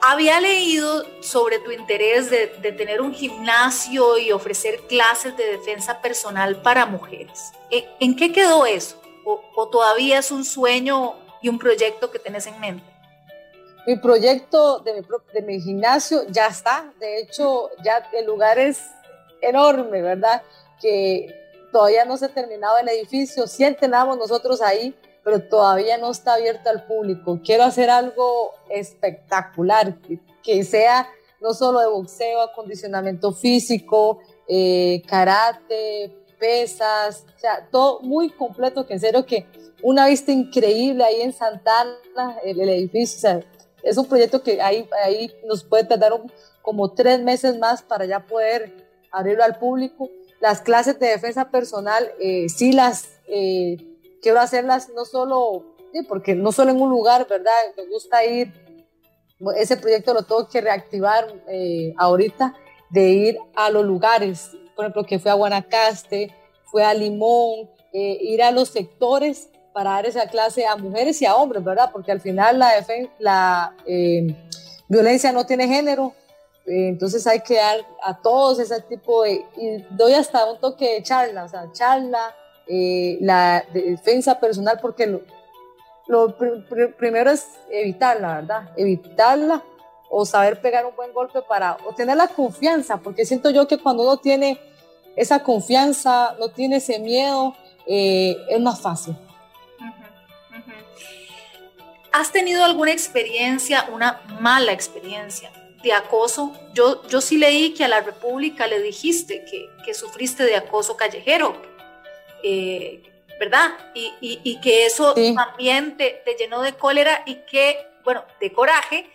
Había leído sobre tu interés de, tener un gimnasio y ofrecer clases de defensa personal para mujeres. ¿E, ¿En, qué quedó eso? ¿O, todavía es un sueño y un proyecto que tenés en mente? Mi proyecto de mi, de mi gimnasio ya está. De hecho, ya el lugar es enorme, ¿verdad? Que todavía no se ha terminado el edificio. Sí entrenamos nosotros ahí, pero todavía no está abierto al público. Quiero hacer algo espectacular, que, sea no solo de boxeo, acondicionamiento físico, eh, karate, pesas, o sea, todo muy completo, que en serio que una vista increíble ahí en Santana, el, el edificio, o sea, es un proyecto que ahí, ahí nos puede tardar como tres meses más para ya poder abrirlo al público. Las clases de defensa personal, eh, sí las eh, quiero hacerlas no solo, porque no solo en un lugar, ¿verdad? Me gusta ir, ese proyecto lo tengo que reactivar eh, ahorita, de ir a los lugares, por ejemplo, que fue a Guanacaste, fue a Limón, ir a los sectores para dar esa clase a mujeres y a hombres, ¿verdad? Porque al final la, la eh, violencia no tiene género, entonces hay que dar a todos ese tipo de, y doy hasta un toque de charla, o sea, charla, eh, la defensa personal, porque lo, primero es evitarla, ¿verdad? Evitarla o saber pegar un buen golpe para obtener la confianza, porque siento yo que cuando uno tiene esa confianza, no tiene ese miedo, eh, es más fácil. ¿Has tenido alguna experiencia, una mala experiencia de acoso? Yo, yo sí leí que a la República le dijiste que, que sufriste de acoso callejero, eh, ¿verdad? Y, que eso también te, llenó de cólera y que, bueno, de coraje,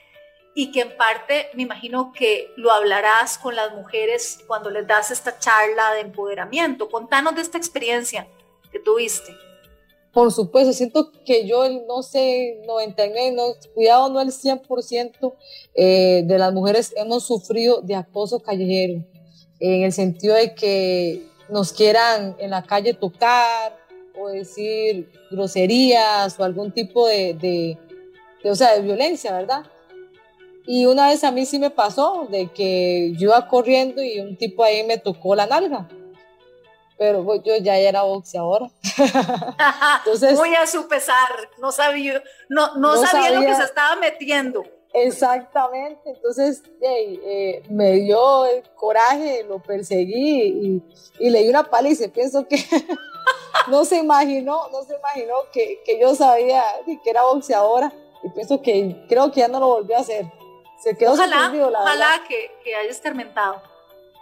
y que en parte me imagino que lo hablarás con las mujeres cuando les das esta charla de empoderamiento. Contanos de esta experiencia que tuviste. Por supuesto, siento que yo, no sé, 99, no, cuidado, no el 100% eh, de las mujeres hemos sufrido de acoso callejero, en el sentido de que nos quieran en la calle tocar o decir groserías o algún tipo de, o sea, de violencia, ¿verdad? Y una vez a mí sí me pasó de que yo iba corriendo y un tipo ahí me tocó la nalga. Pero pues, yo ya era boxeadora. Entonces, Muy a su pesar, no sabía, no, no, sabía, lo que se estaba metiendo. Exactamente, entonces eh, me dio el coraje, lo perseguí y, le di una paliza. Pienso que no se imaginó, no se imaginó que, que yo sabía que era boxeadora y pienso que creo que ya no lo volvió a hacer. Se quedó ojalá, ojalá que, que haya escarmentado.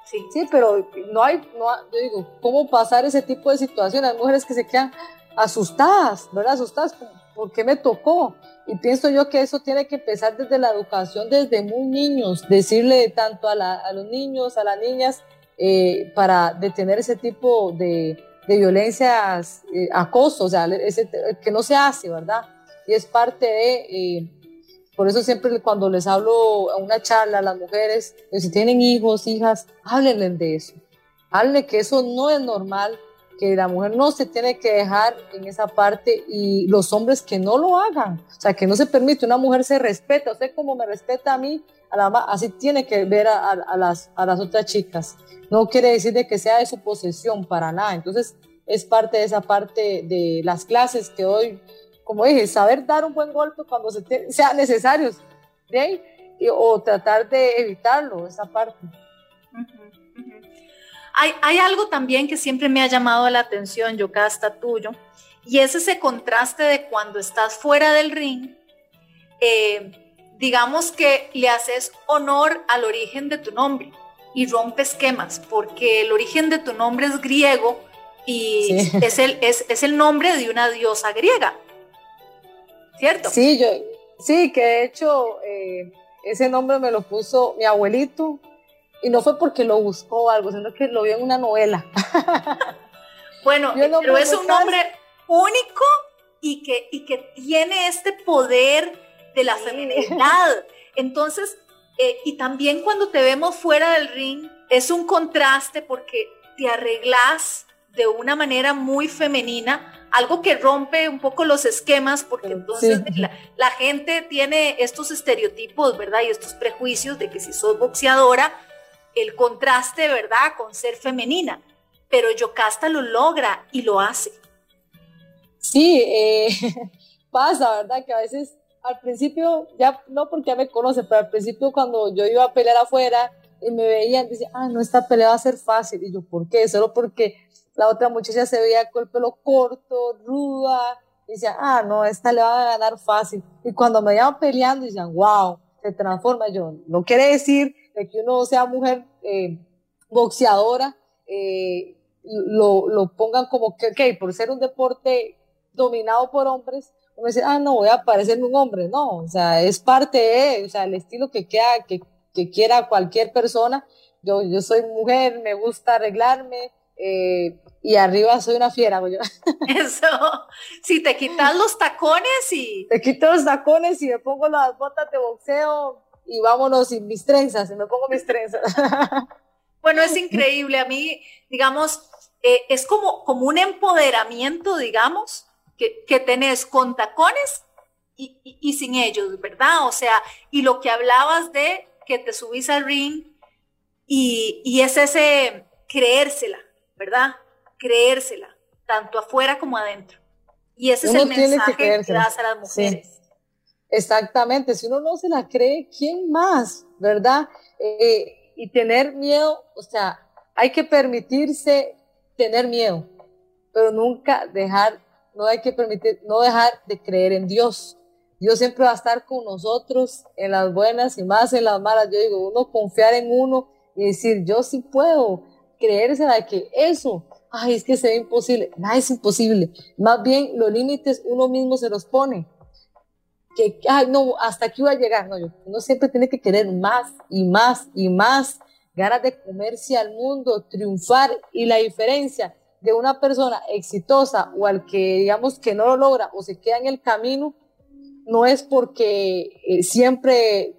Sí. sí, pero no hay, no, yo digo, ¿cómo pasar ese tipo de situaciones? Hay mujeres que se quedan asustadas, ¿verdad? Asustadas, ¿por qué me tocó? Y pienso yo que eso tiene que empezar desde la educación, desde muy niños, decirle tanto a, los niños, a las niñas, eh, para detener ese tipo de, violencias, eh, acoso, o sea, que no se hace, ¿verdad? Y es parte de, eh, por eso siempre cuando les hablo a una charla a las mujeres, si tienen hijos, hijas, háblenles de eso. Háblenle que eso no es normal, que la mujer no se tiene que dejar en esa parte y los hombres que no lo hagan. O sea, que no se permite, una mujer se respeta, usted como me respeta a mí, a la, así tiene que ver a, a, las, a las otras chicas. No quiere decir de que sea de su posesión, para nada. Entonces, es parte de esa parte de las clases que hoy como dije, saber dar un buen golpe cuando se sea necesario, o tratar de evitarlo, esa parte. Hay, hay, algo también que siempre me ha llamado la atención, Yocasta, tuyo, y es ese contraste de cuando estás fuera del ring, eh, digamos que le haces honor al origen de tu nombre y rompe esquemas, porque el origen de tu nombre es griego y es, el, es, es el nombre de una diosa griega. ¿Cierto? Sí, yo, sí, que de hecho eh, ese nombre me lo puso mi abuelito y no fue porque lo buscó o algo, sino que lo vio en una novela. bueno, pero es un nombre único y que, y que tiene este poder de la feminidad. Entonces, eh, y también cuando te vemos fuera del ring, es un contraste porque te arreglas de una manera muy femenina algo que rompe un poco los esquemas, porque entonces la, gente tiene estos estereotipos, ¿verdad? Y estos prejuicios de que si sos boxeadora, el contraste, ¿verdad? Con ser femenina. Pero Yocasta lo logra y lo hace. Sí, eh, pasa, ¿verdad? Que a veces al principio, ya no porque ya me conoce, pero al principio cuando yo iba a pelear afuera y me veían, decían, ah, no, esta pelea va a ser fácil. Y yo, ¿por qué? Solo porque la otra muchacha se veía con el pelo corto, ruda, y decía, ah, no, esta le va a ganar fácil. Y cuando me iban peleando, decían, wow, se transforma. Yo, no quiere decir que uno sea mujer eh, boxeadora, eh, lo, lo, pongan como que, ok, por ser un deporte dominado por hombres, uno dice, ah, no, voy a parecerme un hombre. No, o sea, es parte de, o sea, el estilo que, queda, que, que quiera cualquier persona. Yo, yo soy mujer, me gusta arreglarme, eh, y arriba soy una fiera, yo. Eso, si te quitas los tacones y... Te quito los tacones y me pongo las botas de boxeo y vámonos sin mis trenzas, y me pongo mis trenzas. Bueno, es increíble, a mí, digamos, eh, es como, como un empoderamiento, digamos, que, que tenés con tacones y, y, sin ellos, ¿verdad? O sea, y lo que hablabas de que te subís al ring y, y es ese creérsela, ¿verdad? Creérsela, tanto afuera como adentro. Y ese es el mensaje que, das a las mujeres. Exactamente, si uno no se la cree, ¿quién más? ¿Verdad? Eh, y tener miedo, o sea, hay que permitirse tener miedo, pero nunca dejar, no hay que permitir, no dejar de creer en Dios. Dios siempre va a estar con nosotros en las buenas y más en las malas. Yo digo, uno confiar en uno y decir, yo sí puedo, creerse de que eso, ay, es que se ve imposible. Nada es imposible. Más bien, los límites uno mismo se los pone. Que, ay, no, hasta aquí voy a llegar. No, uno siempre tiene que querer más y más y más. Ganas de comerse al mundo, triunfar. Y la diferencia de una persona exitosa o al que, digamos, que no lo logra o se queda en el camino, no es porque eh, siempre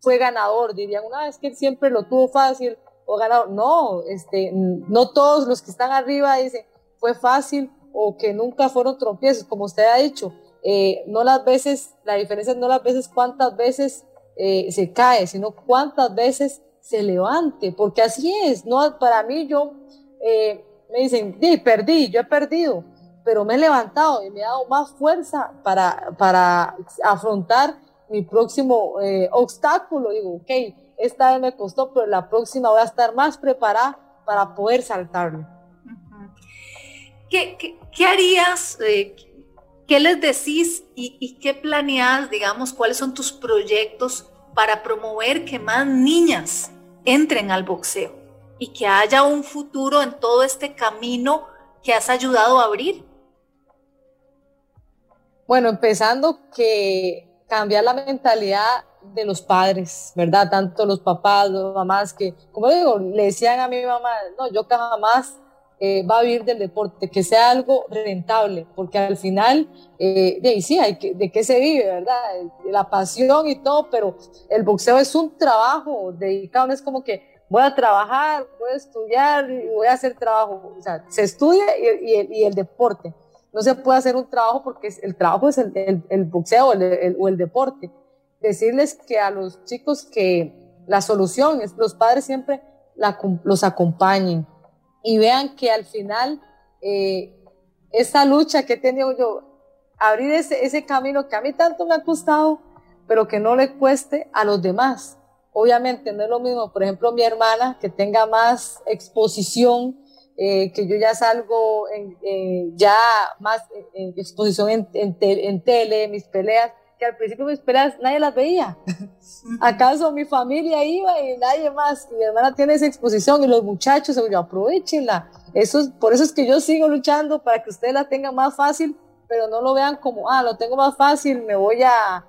fue ganador. Dirían, una vez que él siempre lo tuvo fácil o ganado. No, este, no todos los que están arriba dicen fue fácil o que nunca fueron tropiezos, como usted ha dicho. Eh, no las veces, la diferencia no las veces cuántas veces eh, se cae, sino cuántas veces se levante, porque así es, no para mí yo eh, me dicen, di, perdí, yo he perdido, pero me he levantado y me he dado más fuerza para, para afrontar mi próximo obstáculo. Digo, ok, esta vez me costó, pero la próxima voy a estar más preparada para poder saltarlo. ¿Qué, qué, harías? Eh, ¿Qué les decís y, y qué planeas, digamos, cuáles son tus proyectos para promover que más niñas entren al boxeo y que haya un futuro en todo este camino que has ayudado a abrir? Bueno, empezando que cambiar la mentalidad de los padres, ¿verdad? Tanto los papás, las mamás, que, como digo, le decían a mi mamá, no, yo jamás eh, va a vivir del deporte, que sea algo rentable, porque al final, eh, de, sí, hay que, de qué se vive, ¿verdad? La pasión y todo, pero el boxeo es un trabajo dedicado, no es como que voy a trabajar, voy a estudiar voy a hacer trabajo, o sea, se estudia y, y, el, deporte. No se puede hacer un trabajo porque el trabajo es el, el, boxeo o el, deporte. Decirles que a los chicos que la solución es los padres siempre los acompañen, y vean que al final eh, esa lucha que he tenido yo, abrir ese, ese camino que a mí tanto me ha costado, pero que no le cueste a los demás. Obviamente no es lo mismo, por ejemplo, mi hermana, que tenga más exposición, eh, que yo ya salgo en, eh, ya más en, exposición en, en, tele, mis peleas, que al principio mis peleas nadie las veía. ¿Acaso mi familia iba y nadie más? Y mi hermana tiene esa exposición y los muchachos, yo, aprovechenla. Eso es, por eso es que yo sigo luchando para que ustedes la tengan más fácil, pero no lo vean como, ah, lo tengo más fácil, me voy a,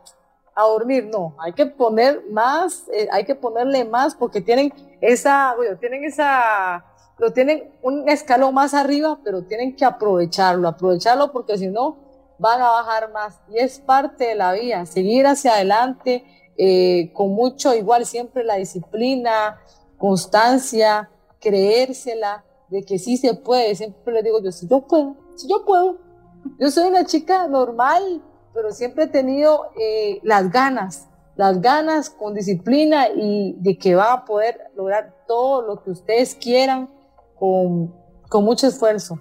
a dormir. No, hay que poner más, eh, hay que ponerle más porque tienen esa, bueno, tienen esa, lo tienen un escalón más arriba, pero tienen que aprovecharlo, aprovecharlo porque si no, van a bajar más. Y es parte de la vida, seguir hacia adelante eh, con mucho, igual siempre la disciplina, constancia, creérsela, de que sí se puede. Siempre le digo yo, si yo puedo, si yo puedo. Yo soy una chica normal, pero siempre he tenido eh, las ganas, las ganas con disciplina y de que va a poder lograr todo lo que ustedes quieran con, con mucho esfuerzo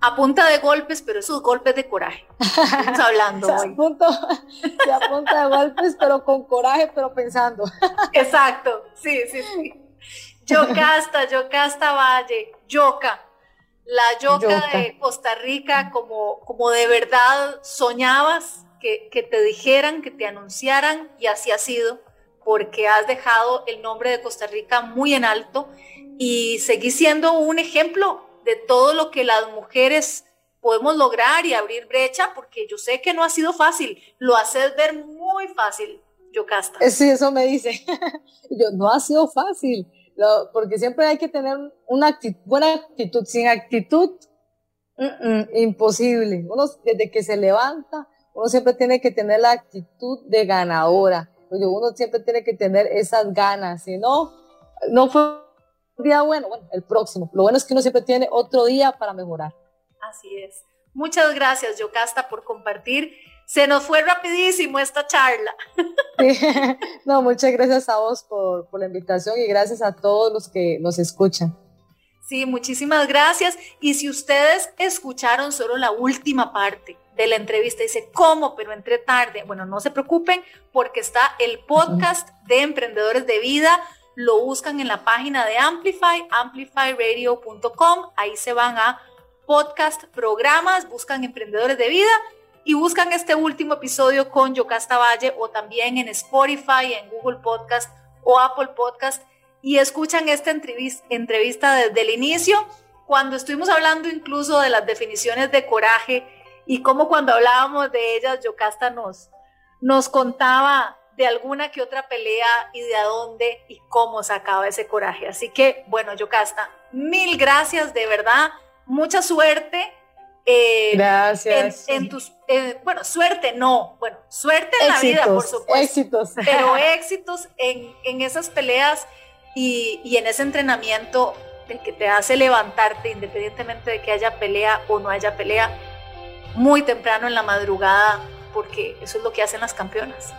a punta de golpes, pero esos golpes de coraje. Estamos hablando hoy. A punta de golpes, pero con coraje, pero pensando. Exacto, sí, sí, sí. Yocasta, Yocasta Valle, Yoca, la Yoca, de Costa Rica, como, como de verdad soñabas que, que te dijeran, que te anunciaran, y así ha sido, porque has dejado el nombre de Costa Rica muy en alto y seguís siendo un ejemplo de todo lo que las mujeres podemos lograr y abrir brecha, porque yo sé que no ha sido fácil, lo haces ver muy fácil, Yocasta. Sí, eso me dice. yo, no ha sido fácil, porque siempre hay que tener una buena actitud. Sin actitud, imposible. Uno, desde que se levanta, uno siempre tiene que tener la actitud de ganadora. Uno siempre tiene que tener esas ganas, si no, no fue día bueno, bueno, el próximo. Lo bueno es que uno siempre tiene otro día para mejorar. Así es. Muchas gracias, Yocasta, por compartir. Se nos fue rapidísimo esta charla. No, muchas gracias a vos por, por la invitación y gracias a todos los que nos escuchan. Sí, muchísimas gracias. Y si ustedes escucharon solo la última parte de la entrevista, dice, ¿cómo? Pero entre tarde. Bueno, no se preocupen porque está el podcast de Emprendedores de Vida lo buscan en la página de Amplify, amplifyradio.com, ahí se van a podcast, programas, buscan emprendedores de vida y buscan este último episodio con Yocasta Valle o también en Spotify, en Google Podcast o Apple Podcast y escuchan esta entrevista desde el inicio, cuando estuvimos hablando incluso de las definiciones de coraje y cómo cuando hablábamos de ellas, Yocasta nos, nos contaba de alguna que otra pelea y de a dónde y cómo sacaba ese coraje. Así que, bueno, Yocasta, mil gracias, de verdad, mucha suerte Eh, Gracias. En, tus, eh, bueno, suerte no, bueno, suerte en la vida, por supuesto. Éxitos. Pero éxitos en, en esas peleas y, y, en ese entrenamiento de que te hace levantarte independientemente de que haya pelea o no haya pelea, muy temprano en la madrugada, porque eso es lo que hacen las campeonas.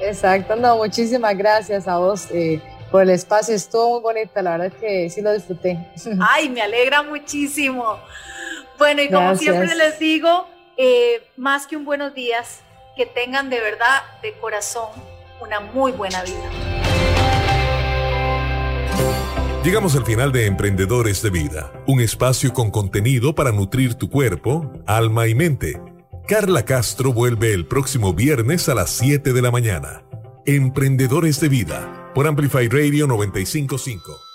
Exacto, no, muchísimas gracias a vos. Eh, por el espacio, estuvo muy bonita, la verdad es que sí lo disfruté. Ay, me alegra muchísimo. Bueno, y como siempre les digo, eh, más que un buenos días, que tengan de verdad, de corazón, una muy buena vida. Llegamos al final de Emprendedores de Vida, un espacio con contenido para nutrir tu cuerpo, alma y mente. Carla Castro vuelve el próximo viernes a las 7 de la mañana. Emprendedores de Vida por Amplify Radio 955.